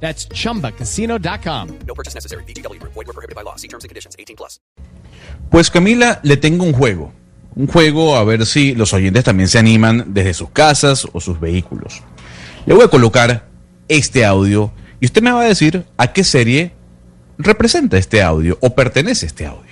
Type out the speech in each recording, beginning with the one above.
That's chumbacasino.com. No purchase necessary. BGW. Void were prohibited by law. See terms and conditions. 18 plus. Pues Camila, le tengo un juego. Un juego a ver si los oyentes también se animan desde sus casas o sus vehículos. Le voy a colocar este audio y usted me va a decir a qué serie representa este audio o pertenece este audio.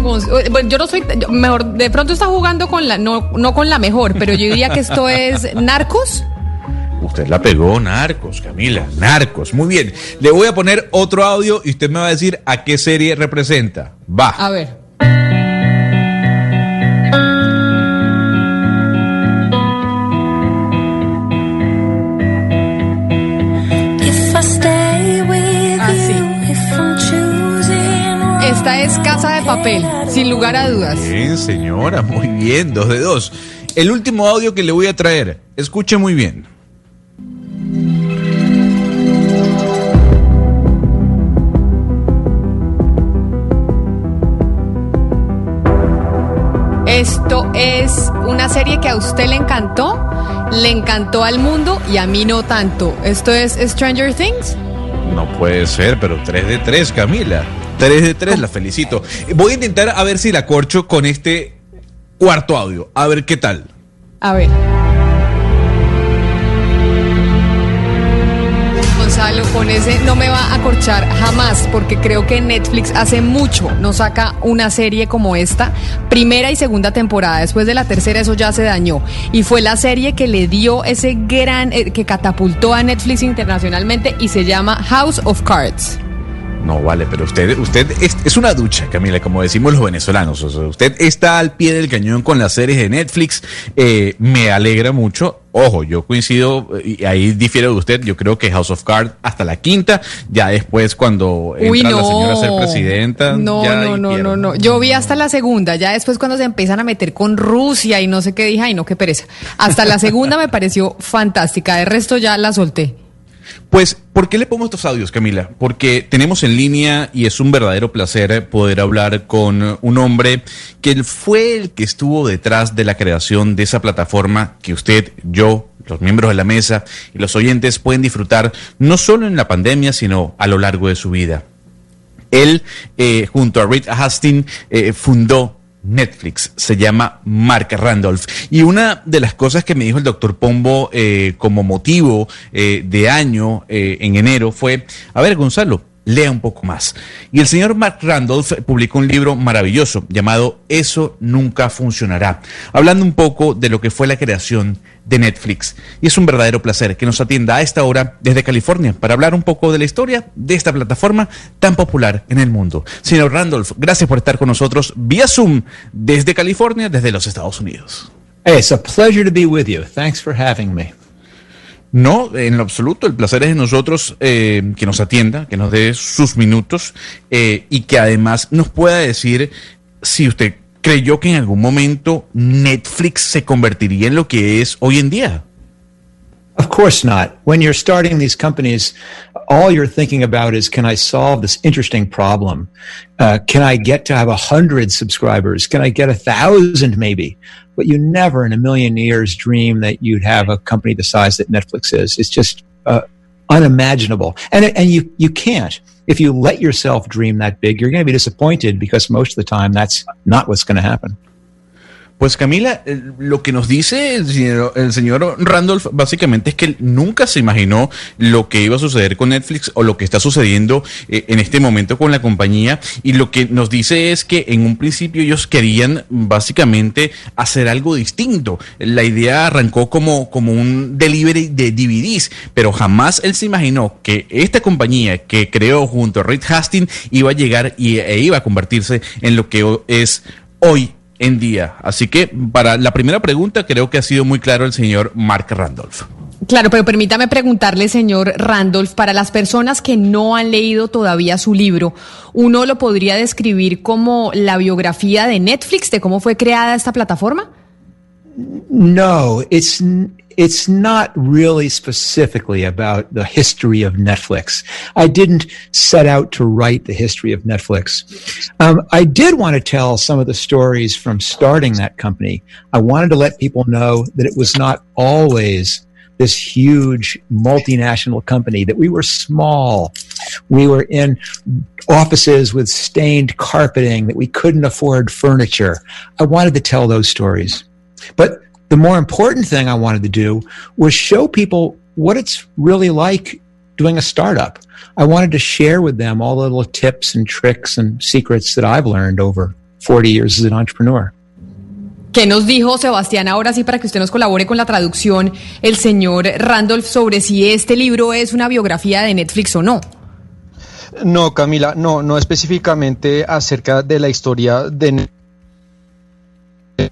Bueno, yo no soy, mejor, de pronto está jugando con la, no, no con la mejor, pero yo diría que esto es Narcos. Usted la pegó, Narcos, Camila, Narcos. Muy bien. Le voy a poner otro audio y usted me va a decir a qué serie representa. Va. A ver. Esta es Casa de Papel, sin lugar a dudas. Bien, señora, muy bien, dos de dos. El último audio que le voy a traer, escuche muy bien. Esto es una serie que a usted le encantó, le encantó al mundo y a mí no tanto. Esto es Stranger Things. No puede ser, pero 3 de 3, Camila. 3 de 3, la felicito. Voy a intentar a ver si la corcho con este cuarto audio. A ver qué tal. A ver. Gonzalo, con ese no me va a corchar jamás, porque creo que Netflix hace mucho no saca una serie como esta, primera y segunda temporada. Después de la tercera eso ya se dañó. Y fue la serie que le dio ese gran, eh, que catapultó a Netflix internacionalmente y se llama House of Cards. No, vale, pero usted, usted es, es una ducha, Camila, como decimos los venezolanos. O sea, usted está al pie del cañón con las series de Netflix. Eh, me alegra mucho. Ojo, yo coincido, eh, y ahí difiero de usted. Yo creo que House of Cards hasta la quinta, ya después cuando entra Uy, no. la señora a ser presidenta. No, ya no, no, no, no. Yo vi hasta la segunda, ya después cuando se empiezan a meter con Rusia y no sé qué dije, ay, no, qué pereza. Hasta la segunda me pareció fantástica, de resto ya la solté. Pues, ¿por qué le pongo estos audios, Camila? Porque tenemos en línea y es un verdadero placer poder hablar con un hombre que fue el que estuvo detrás de la creación de esa plataforma que usted, yo, los miembros de la mesa y los oyentes pueden disfrutar no solo en la pandemia, sino a lo largo de su vida. Él, eh, junto a Reed Hastings, eh, fundó Netflix, se llama Mark Randolph. Y una de las cosas que me dijo el doctor Pombo eh, como motivo eh, de año eh, en enero fue, a ver Gonzalo, lea un poco más. Y el señor Mark Randolph publicó un libro maravilloso llamado Eso nunca funcionará, hablando un poco de lo que fue la creación de Netflix. Y es un verdadero placer que nos atienda a esta hora desde California para hablar un poco de la historia de esta plataforma tan popular en el mundo. Señor Randolph, gracias por estar con nosotros vía Zoom desde California, desde los Estados Unidos. Hey, it's a pleasure to be with you. Thanks for having me. No, en lo absoluto, el placer es de nosotros eh, que nos atienda, que nos dé sus minutos eh, y que además nos pueda decir si usted creyó que en algún momento Netflix se convertiría en lo que es hoy en día. Of course not. When you're starting these companies, all you're thinking about is can I solve this interesting problem? Uh, can I get to have a hundred subscribers? Can I get a thousand maybe? But you never in a million years dream that you'd have a company the size that Netflix is. It's just uh, unimaginable. And, and you, you can't. If you let yourself dream that big, you're going to be disappointed because most of the time that's not what's going to happen. Pues Camila, eh, lo que nos dice el señor, Randolph básicamente es que él nunca se imaginó lo que iba a suceder con Netflix o lo que está sucediendo eh, en este momento con la compañía y lo que nos dice es que en un principio ellos querían básicamente hacer algo distinto. La idea arrancó como, como un delivery de DVDs, pero jamás él se imaginó que esta compañía que creó junto a Reed Hastings iba a llegar y, e iba a convertirse en lo que es hoy en día. Así que para la primera pregunta creo que ha sido muy claro el señor Mark Randolph. Claro, pero permítame preguntarle, señor Randolph, para las personas que no han leído todavía su libro, ¿uno lo podría describir como la biografía de Netflix, de cómo fue creada esta plataforma? No, it's it's not really specifically about the history of Netflix. I didn't set out to write the history of Netflix. Um, I did want to tell some of the stories from starting that company. I wanted to let people know that it was not always this huge multinational company, that we were small. We were in offices with stained carpeting, that we couldn't afford furniture. I wanted to tell those stories. But the more important thing I wanted to do was show people what it's really like doing a startup. I wanted to share with them all the little tips and tricks and secrets that I've learned over 40 years as an entrepreneur. ¿Qué nos dijo Sebastián ahora sí para que usted nos colabore con la traducción el señor Randolph sobre si este libro es una biografía de Netflix o no? No, Camila, no, no específicamente acerca de la historia de Ca-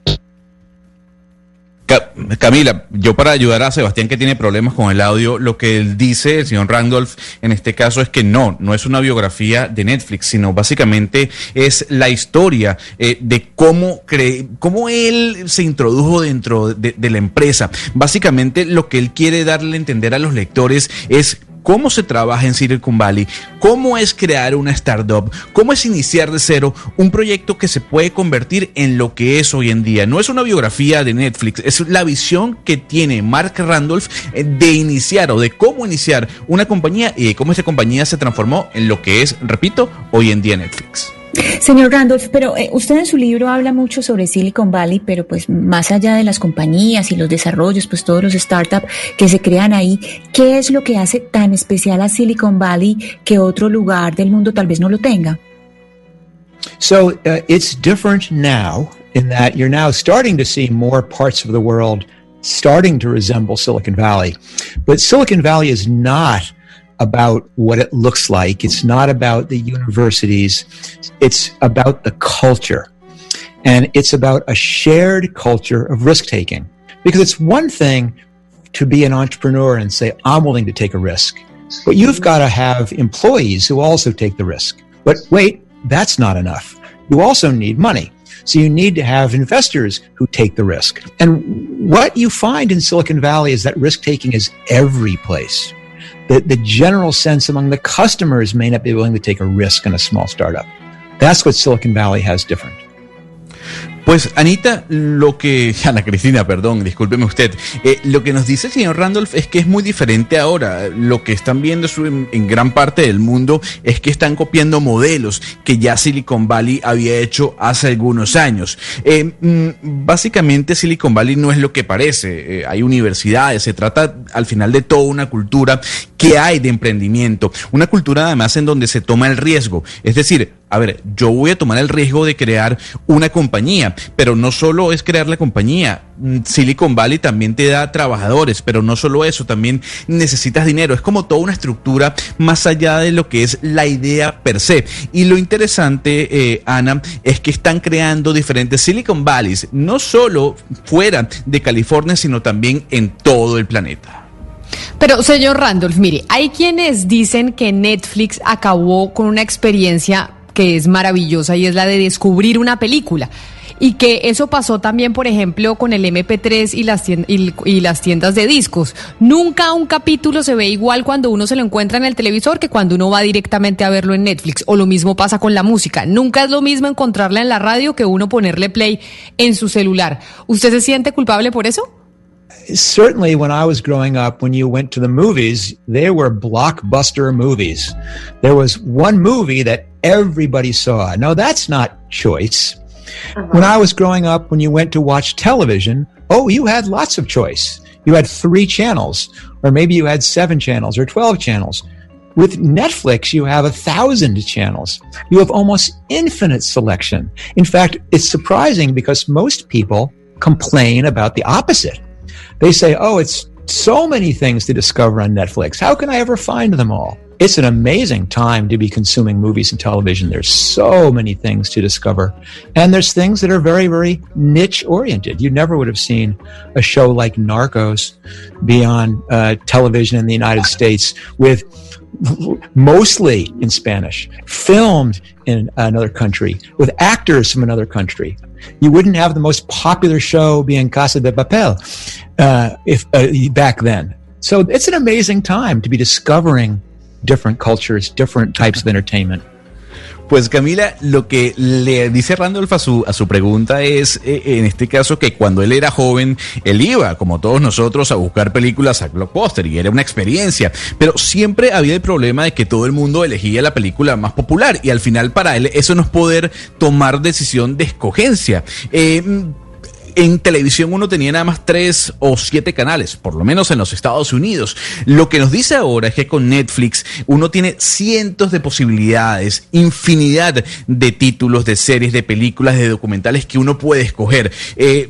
Camila, yo para ayudar a Sebastián que tiene problemas con el audio, lo que él dice, el señor Randolph, en este caso es que no, no es una biografía de Netflix, sino básicamente es la historia eh, de cómo, cre- cómo él se introdujo dentro de, de la empresa. Básicamente lo que él quiere darle a entender a los lectores es cómo se trabaja en Silicon Valley, cómo es crear una startup, cómo es iniciar de cero un proyecto que se puede convertir en lo que es hoy en día. No es una biografía de Netflix, es la visión que tiene Mark Randolph eh, de iniciar o de cómo iniciar una compañía y de cómo esa compañía se transformó en lo que es, repito, hoy en día Netflix. Señor Randolph, pero eh, usted en su libro habla mucho sobre Silicon Valley, pero pues más allá de las compañías y los desarrollos, pues todos los startups que se crean ahí, ¿qué es lo que hace tan especial a Silicon Valley que otro lugar del mundo tal vez no lo tenga? So uh, it's different now in that you're now starting to see more parts of the world starting to resemble Silicon Valley. But Silicon Valley is not about what it looks like. It's not about the universities. It's about the culture. And it's about a shared culture of risk taking. Because it's one thing to be an entrepreneur and say, I'm willing to take a risk. But you've got to have employees who also take the risk. But wait, that's not enough. You also need money. So you need to have investors who take the risk. And what you find in Silicon Valley is that risk taking is every place. The, the general sense among the customers may not be willing to take a risk in a small startup. That's what Silicon Valley has different. Pues Anita, lo que, Ana Cristina, perdón, discúlpeme usted, eh, lo que nos dice el señor Randolph es que es muy diferente ahora. Lo que están viendo en gran parte del mundo es que están copiando modelos que ya Silicon Valley había hecho hace algunos años. Eh, mm, básicamente Silicon Valley no es lo que parece. Eh, hay universidades, se trata al final de toda una cultura que hay de emprendimiento. Una cultura además en donde se toma el riesgo. Es decir, a ver, yo voy a tomar el riesgo de crear una compañía, pero no solo es crear la compañía. Mm, Silicon Valley también te da trabajadores, pero no solo eso, también necesitas dinero. Es como toda una estructura más allá de lo que es la idea per se. Y lo interesante, eh, Ana, es que están creando diferentes Silicon Valleys, no solo fuera de California, sino también en todo el planeta. Pero, señor Randolph, mire, hay quienes dicen que Netflix acabó con una experiencia que es maravillosa y es la de descubrir una película. Y que eso pasó también, por ejemplo, con el MP3 y las, tiendas de discos. Nunca un capítulo se ve igual cuando uno se lo encuentra en el televisor que cuando uno va directamente a verlo en Netflix. O lo mismo pasa con la música. Nunca es lo mismo encontrarla en la radio que uno ponerle play en su celular. ¿Usted se siente culpable por eso? certainly when I was growing up, when you went to the movies, they were blockbuster movies. There was one movie that everybody saw. No, that's not choice. Uh-huh. When I was growing up, when you went to watch television, oh, you had lots of choice. You had three channels, or maybe you had seven channels or 12 channels. With Netflix, you have a thousand channels. You have almost infinite selection. In fact, it's surprising because most people complain about the opposite. They say, oh, it's so many things to discover on Netflix. How can I ever find them all? It's an amazing time to be consuming movies and television. There's so many things to discover. And there's things that are very, very niche oriented. You never would have seen a show like Narcos be on uh, television in the United States with mostly in Spanish, filmed in another country, with actors from another country. You wouldn't have the most popular show being Casa de Papel uh, if uh, back then. So it's an amazing time to be discovering different cultures, different types of entertainment. Pues Camila, lo que le dice Randolph a su, a su pregunta es, eh, en este caso, que cuando él era joven, él iba, como todos nosotros, a buscar películas a Blockbuster y era una experiencia, pero siempre había el problema de que todo el mundo elegía la película más popular y al final para él eso no es poder tomar decisión de escogencia. Eh, en televisión uno tenía nada más tres o siete canales, por lo menos en los Estados Unidos. Lo que nos dice ahora es que con Netflix uno tiene cientos de posibilidades, infinidad de títulos, de series, de películas, de documentales que uno puede escoger. Eh,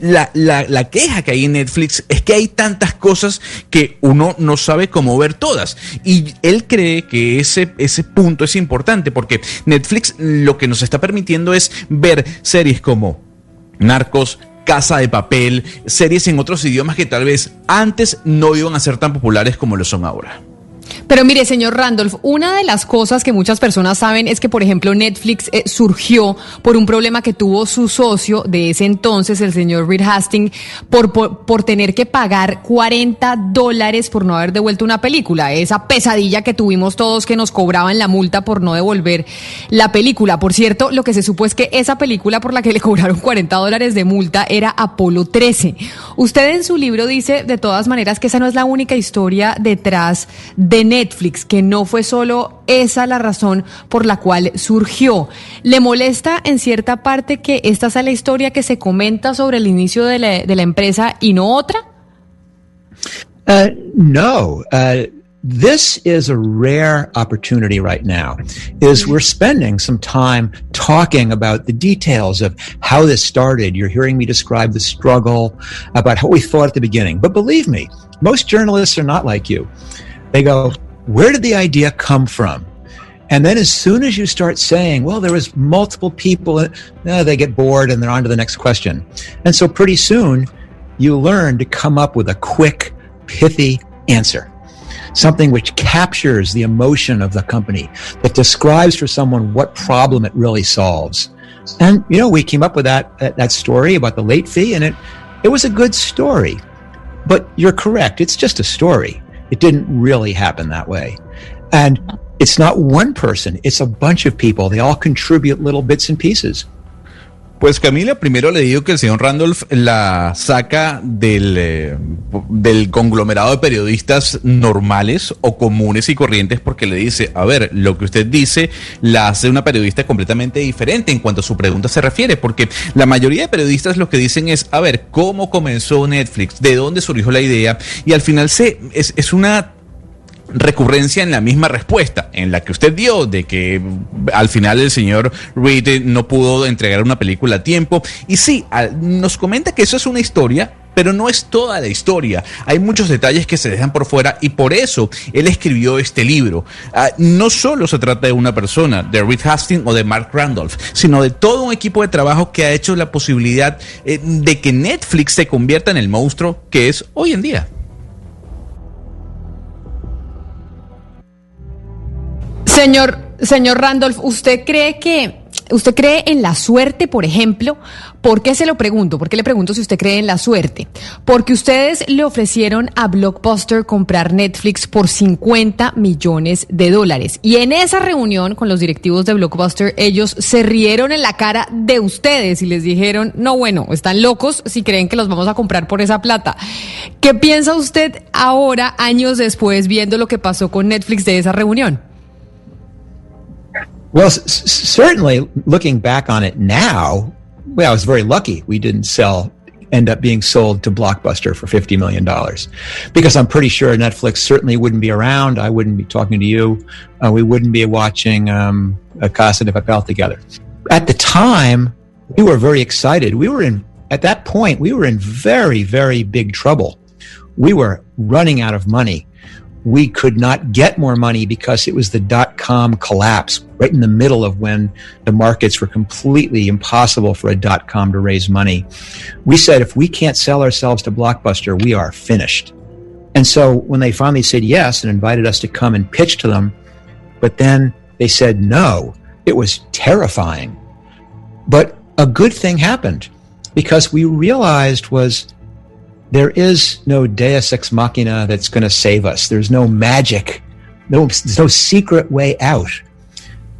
la, la, la, queja que hay en Netflix es que hay tantas cosas que uno no sabe cómo ver todas. Y él cree que ese, ese punto es importante porque Netflix lo que nos está permitiendo es ver series como Narcos, Casa de Papel, series en otros idiomas que tal vez antes no iban a ser tan populares como lo son ahora. Pero mire, señor Randolph, una de las cosas que muchas personas saben es que, por ejemplo, Netflix eh, surgió por un problema que tuvo su socio de ese entonces, el señor Reed Hastings, por, por, por, tener que pagar 40 dólares por no haber devuelto una película. Esa pesadilla que tuvimos todos que nos cobraban la multa por no devolver la película. Por cierto, lo que se supo es que esa película por la que le cobraron 40 dólares de multa era Apolo 13. Usted en su libro dice, de todas maneras, que esa no es la única historia detrás de Netflix, que no fue solo esa la razón por la cual surgió. ¿Le molesta en cierta parte que esta sea la historia que se comenta sobre el inicio de la, empresa y no otra? Uh, no. Uh, this is a rare opportunity right now is we're spending some time talking about the details of how this started you're hearing me describe the struggle about what we thought at the beginning but believe me most journalists are not like you they go, where did the idea come from? And then as soon as you start saying, well, there was multiple people, uh, they get bored and they're on to the next question. And so pretty soon you learn to come up with a quick, pithy answer. Something which captures the emotion of the company, that describes for someone what problem it really solves. And, you know, we came up with that, that, that story about the late fee and it, it was a good story. But you're correct. It's just a story. It didn't really happen that way. And it's not one person, it's a bunch of people. They all contribute little bits and pieces. Pues Camila, primero le digo que el señor Randolph la saca del, eh, del conglomerado de periodistas normales o comunes y corrientes porque le dice, a ver, lo que usted dice la hace una periodista completamente diferente en cuanto a su pregunta se refiere, porque la mayoría de periodistas lo que dicen es, a ver, ¿cómo comenzó Netflix? ¿De dónde surgió la idea? Y al final se, es, es una recurrencia en la misma respuesta, en la que usted dio, de que al final el señor Reed no pudo entregar una película a tiempo. Y sí, nos comenta que eso es una historia, pero no es toda la historia. Hay muchos detalles que se dejan por fuera y por eso él escribió este libro. Uh, no solo se trata de una persona, de Reed Hastings o de Mark Randolph, sino de todo un equipo de trabajo que ha hecho la posibilidad eh, de que Netflix se convierta en el monstruo que es hoy en día. Señor, señor Randolph, ¿usted cree que usted cree en la suerte, por ejemplo? ¿Por qué se lo pregunto? ¿Por qué le pregunto si usted cree en la suerte? Porque ustedes le ofrecieron a Blockbuster comprar Netflix por 50 millones de dólares. Y en esa reunión con los directivos de Blockbuster, ellos se rieron en la cara de ustedes y les dijeron, no, bueno, están locos si creen que los vamos a comprar por esa plata. ¿Qué piensa usted ahora, años después, viendo lo que pasó con Netflix de esa reunión? Well, s- certainly looking back on it now, well, I was very lucky we didn't sell, end up being sold to Blockbuster for $50 million because I'm pretty sure Netflix certainly wouldn't be around. I wouldn't be talking to you. Uh, we wouldn't be watching um, a Casa de Papel together. At the time, we were very excited. We were in, at that point, we were in very, very big trouble. We were running out of money we could not get more money because it was the dot com collapse right in the middle of when the markets were completely impossible for a dot com to raise money. We said, if we can't sell ourselves to Blockbuster, we are finished. And so when they finally said yes and invited us to come and pitch to them, but then they said no, it was terrifying. But a good thing happened because we realized was there is no deus ex machina that's going to save us. There's no magic. No, there's no secret way out.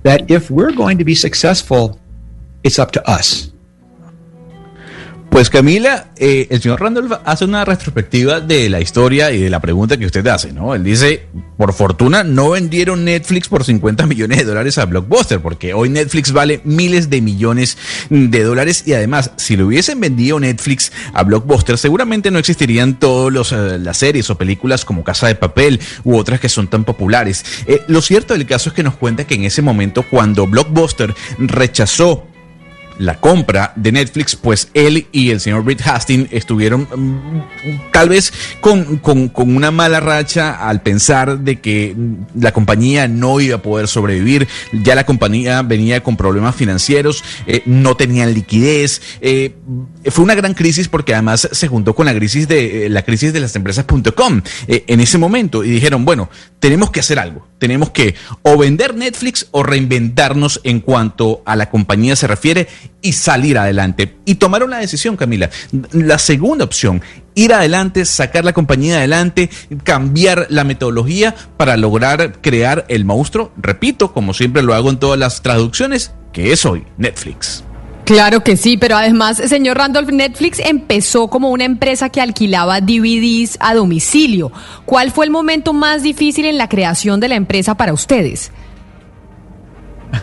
That if we're going to be successful, it's up to us. Pues Camila, eh, el señor Randolph hace una retrospectiva de la historia y de la pregunta que usted hace, ¿no? Él dice, por fortuna no vendieron Netflix por 50 millones de dólares a Blockbuster, porque hoy Netflix vale miles de millones de dólares y además, si lo hubiesen vendido Netflix a Blockbuster, seguramente no existirían todas eh, las series o películas como Casa de Papel u otras que son tan populares. Eh, lo cierto del caso es que nos cuenta que en ese momento, cuando Blockbuster rechazó la compra de Netflix, pues él y el señor Reed Hastings estuvieron mm, tal vez con, con, con, una mala racha al pensar de que mm, la compañía no iba a poder sobrevivir, ya la compañía venía con problemas financieros, eh, no tenían liquidez, eh, fue una gran crisis porque además se juntó con la crisis de eh, la crisis de las empresas.com en ese momento y dijeron, bueno, tenemos que hacer algo, tenemos que o vender Netflix o reinventarnos en cuanto a la compañía se refiere y salir adelante. Y tomaron la decisión, Camila. La segunda opción, ir adelante, sacar la compañía adelante, cambiar la metodología para lograr crear el monstruo, repito, como siempre lo hago en todas las traducciones, que es hoy Netflix. Claro que sí, pero además, señor Randolph, Netflix empezó como una empresa que alquilaba DVDs a domicilio. ¿Cuál fue el momento más difícil en la creación de la empresa para ustedes?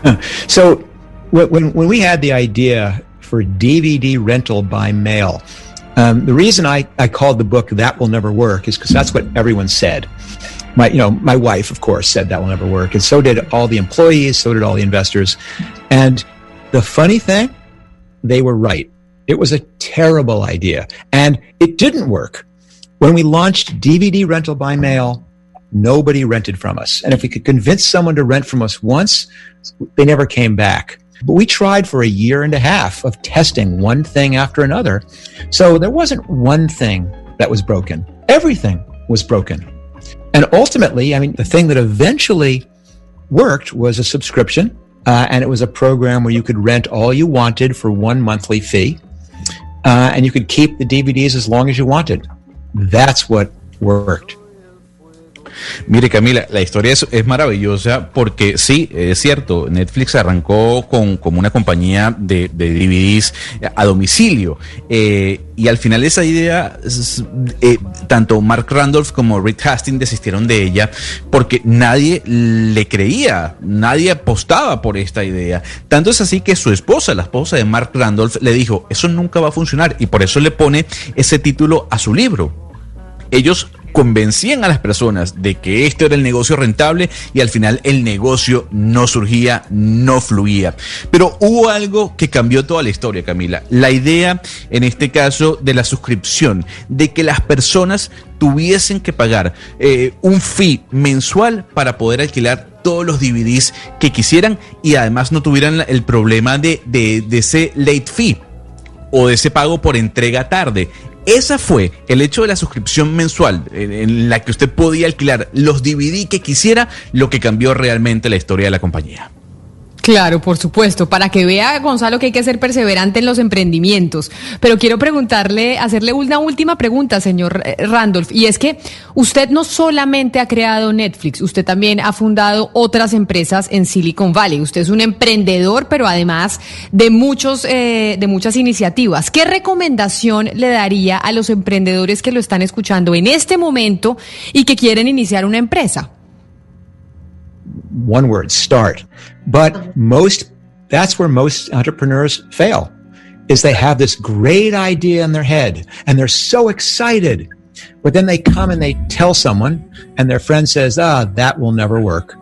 so, when, when we had the idea for DVD rental by mail, um, the reason I, I called the book That Will Never Work is because that's what everyone said. My, you know, my wife, of course, said that will never work. And so did all the employees, so did all the investors. And the funny thing, they were right. It was a terrible idea and it didn't work. When we launched DVD rental by mail, nobody rented from us. And if we could convince someone to rent from us once, they never came back. But we tried for a year and a half of testing one thing after another. So there wasn't one thing that was broken. Everything was broken. And ultimately, I mean, the thing that eventually worked was a subscription. Uh, and it was a program where you could rent all you wanted for one monthly fee. Uh, and you could keep the DVDs as long as you wanted. That's what worked. Mire Camila, la historia es, maravillosa porque sí, es cierto, Netflix arrancó con, como una compañía de, DVDs a domicilio eh, y al final esa idea, eh, tanto Mark Randolph como Rick Hastings desistieron de ella porque nadie le creía, nadie apostaba por esta idea. Tanto es así que su esposa, la esposa de Mark Randolph, le dijo, eso nunca va a funcionar y por eso le pone ese título a su libro. Ellos convencían a las personas de que esto era el negocio rentable y al final el negocio no surgía, no fluía. Pero hubo algo que cambió toda la historia, Camila. La idea, en este caso, de la suscripción, de que las personas tuviesen que pagar eh, un fee mensual para poder alquilar todos los DVDs que quisieran y además no tuvieran el problema de, de, de ese late fee o de ese pago por entrega tarde. Esa fue el hecho de la suscripción mensual en, en, la que usted podía alquilar los DVD que quisiera, lo que cambió realmente la historia de la compañía. Claro, por supuesto, para que vea Gonzalo que hay que ser perseverante en los emprendimientos. Pero quiero preguntarle, hacerle una última pregunta, señor Randolph, y es que usted no solamente ha creado Netflix, usted también ha fundado otras empresas en Silicon Valley. Usted es un emprendedor, pero además de muchos, eh, de muchas iniciativas. ¿Qué recomendación le daría a los emprendedores que lo están escuchando en este momento y que quieren iniciar una empresa? One word start. But most that's where most entrepreneurs fail is they have this great idea in their head and they're so excited but then they come and they tell someone and their friend says ah that will never work.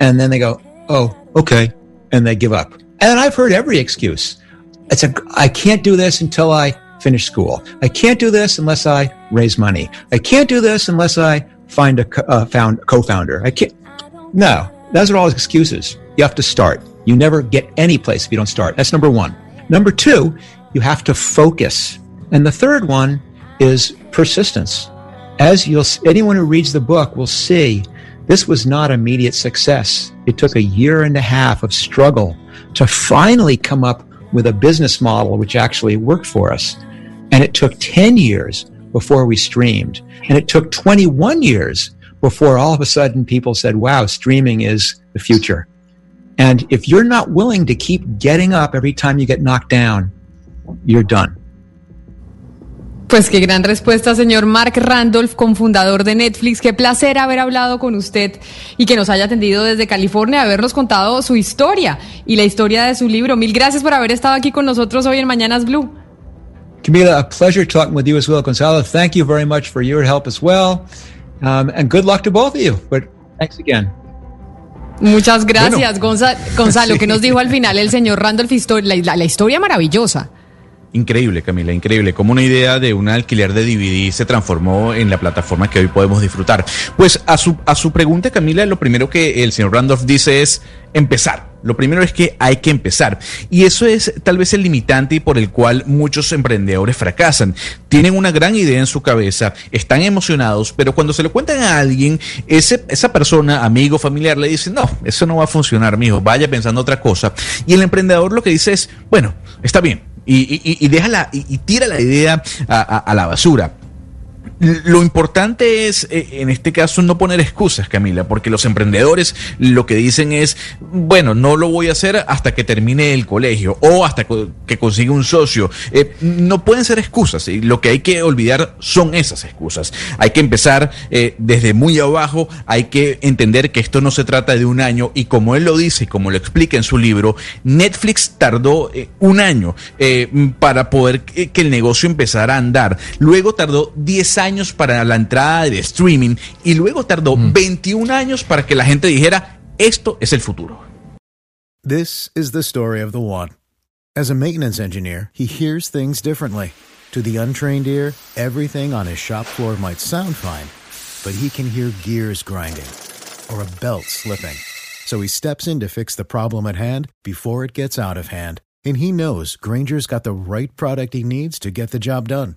And then they go oh okay. And they give up. And i've heard every excuse. It's a i can't do this until i finish school. I can't do this unless i raise money. I can't do this unless i find a uh, found co-founder. I can't. No, those are all excuses. You have to start. You never get any place if you don't start. That's number one. Number two, you have to focus. And the third one is persistence. As you'll, anyone who reads the book will see, this was not immediate success. It took a year and a half of struggle to finally come up with a business model which actually worked for us. And it took 10 years before we streamed. And it took 21 years before all of a sudden people said, wow, streaming is the future. And if you're not willing to keep getting up every time you get knocked down, you're done. Pues qué gran respuesta, señor Mark Randolph, cofundador de Netflix. Qué placer haber hablado con usted y que nos haya atendido desde California, habernos contado su historia y la historia de su libro. Mil gracias por haber estado aquí con nosotros hoy en Mañanas Blue. Camila, a pleasure talking with you as well. Gonzalo, thank you very much for your help as well. Um, and good luck to both of you. But thanks again. Muchas gracias, Gonza- Gonzalo. ¿Qué nos dijo al final el señor Randolph? La, la- la historia maravillosa. Increíble, Camila, increíble. Como una idea de un alquiler de DVD se transformó en la plataforma que hoy podemos disfrutar. Pues a su, a su pregunta, Camila, lo primero que el señor Randolph dice es empezar. Lo primero es que hay que empezar. Y eso es tal vez el limitante por el cual muchos emprendedores fracasan. Tienen una gran idea en su cabeza, están emocionados, pero cuando se lo cuentan a alguien, ese, esa persona, amigo, familiar, le dice, no, eso no va a funcionar, mijo, vaya pensando otra cosa. Y el emprendedor lo que dice es, bueno, está bien, y, y- y y, tira la idea a- a la basura. Lo importante es, eh, en este caso, no poner excusas, Camila, porque los emprendedores lo que dicen es, bueno, no lo voy a hacer hasta que termine el colegio o hasta que consiga un socio. Eh, no pueden ser excusas y lo que hay que olvidar son esas excusas. Hay que empezar eh, desde muy abajo, hay que entender que esto no se trata de un año y como él lo dice y como lo explica en su libro, Netflix tardó un año para poder que el negocio empezara a andar. Luego tardó 10 años para la entrada de streaming y luego tardó mm. 21 años para que la gente dijera, esto es el futuro. This is the story of the one. As a maintenance engineer, he hears things differently. To the untrained ear, everything on his shop floor might sound fine, but he can hear gears grinding or a belt slipping. So he steps in to fix the problem at hand before it gets out of hand. And he knows Granger's got the right product he needs to get the job done,